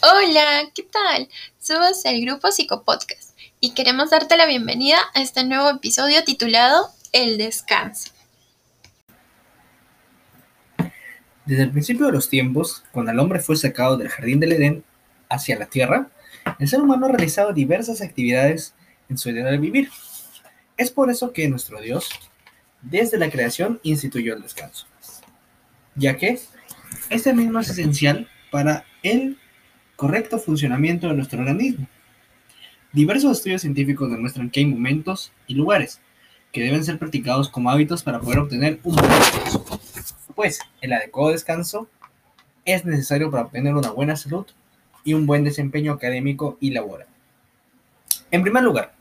Hola, ¿qué tal? Somos el grupo Psicopodcast y queremos darte la bienvenida a este nuevo episodio titulado El descanso. Desde el principio de los tiempos, cuando el hombre fue sacado del jardín del Edén hacia la tierra, el ser humano ha realizado diversas actividades en su idea de vivir. Es por eso que nuestro Dios, desde la creación, instituyó el descanso, ya que este mismo es esencial para el correcto funcionamiento de nuestro organismo. Diversos estudios científicos demuestran que hay momentos y lugares que deben ser practicados como hábitos para poder obtener un buen descanso. Pues el adecuado descanso es necesario para obtener una buena salud y un buen desempeño académico y laboral. En primer lugar,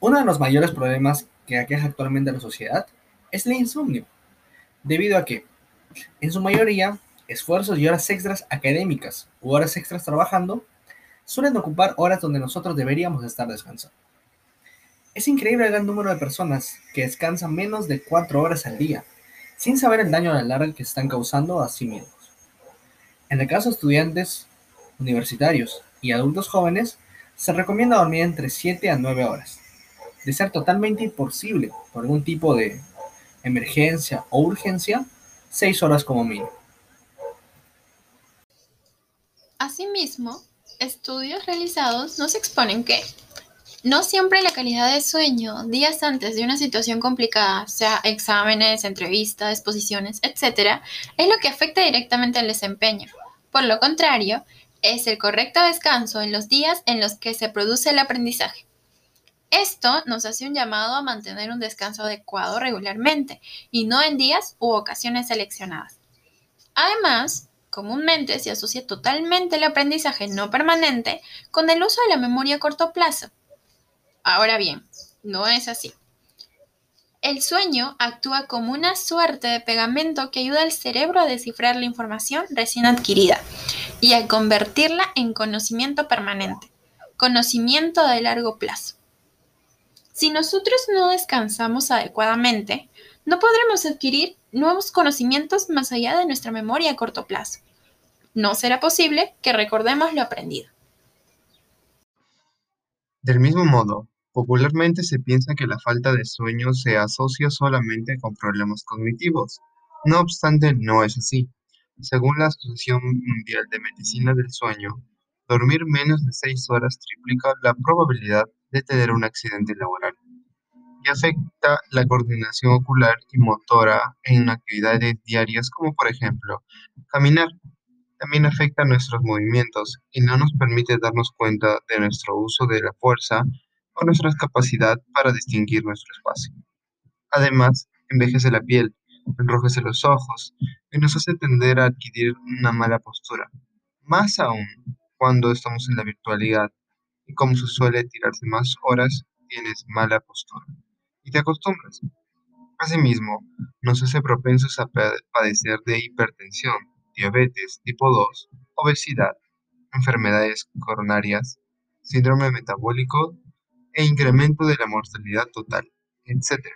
uno de los mayores problemas que aqueja actualmente a la sociedad es el insomnio, debido a que, en su mayoría, esfuerzos y horas extras académicas u horas extras trabajando suelen ocupar horas donde nosotros deberíamos estar descansando. Es increíble el gran número de personas que descansan menos de 4 horas al día, sin saber el daño a la que están causando a sí mismos. En el caso de estudiantes universitarios y adultos jóvenes, se recomienda dormir entre 7 a 9 horas. De ser totalmente imposible por algún tipo de emergencia o urgencia, 6 horas como mínimo. Asimismo, estudios realizados nos exponen que no siempre la calidad de sueño días antes de una situación complicada, sea exámenes, entrevistas, exposiciones, etc., es lo que afecta directamente al desempeño. Por lo contrario, es el correcto descanso en los días en los que se produce el aprendizaje. Esto nos hace un llamado a mantener un descanso adecuado regularmente y no en días u ocasiones seleccionadas. Además, Comúnmente se asocia totalmente el aprendizaje no permanente con el uso de la memoria a corto plazo. Ahora bien, no es así. El sueño actúa como una suerte de pegamento que ayuda al cerebro a descifrar la información recién adquirida y a convertirla en conocimiento permanente, conocimiento de largo plazo. Si nosotros no descansamos adecuadamente, no podremos adquirir nuevos conocimientos más allá de nuestra memoria a corto plazo no será posible que recordemos lo aprendido. Del mismo modo, popularmente se piensa que la falta de sueño se asocia solamente con problemas cognitivos. No obstante, no es así. Según la Asociación Mundial de Medicina del Sueño, dormir menos de 6 horas triplica la probabilidad de tener un accidente laboral y afecta la coordinación ocular y motora en actividades diarias como por ejemplo caminar, también afecta nuestros movimientos y no nos permite darnos cuenta de nuestro uso de la fuerza o nuestra capacidad para distinguir nuestro espacio. Además, envejece la piel, enrojece los ojos y nos hace tender a adquirir una mala postura. Más aún cuando estamos en la virtualidad y como se suele tirarse más horas, tienes mala postura y te acostumbras. Asimismo, nos hace propensos a padecer de hipertensión, diabetes tipo 2, obesidad, enfermedades coronarias, síndrome metabólico e incremento de la mortalidad total, etc.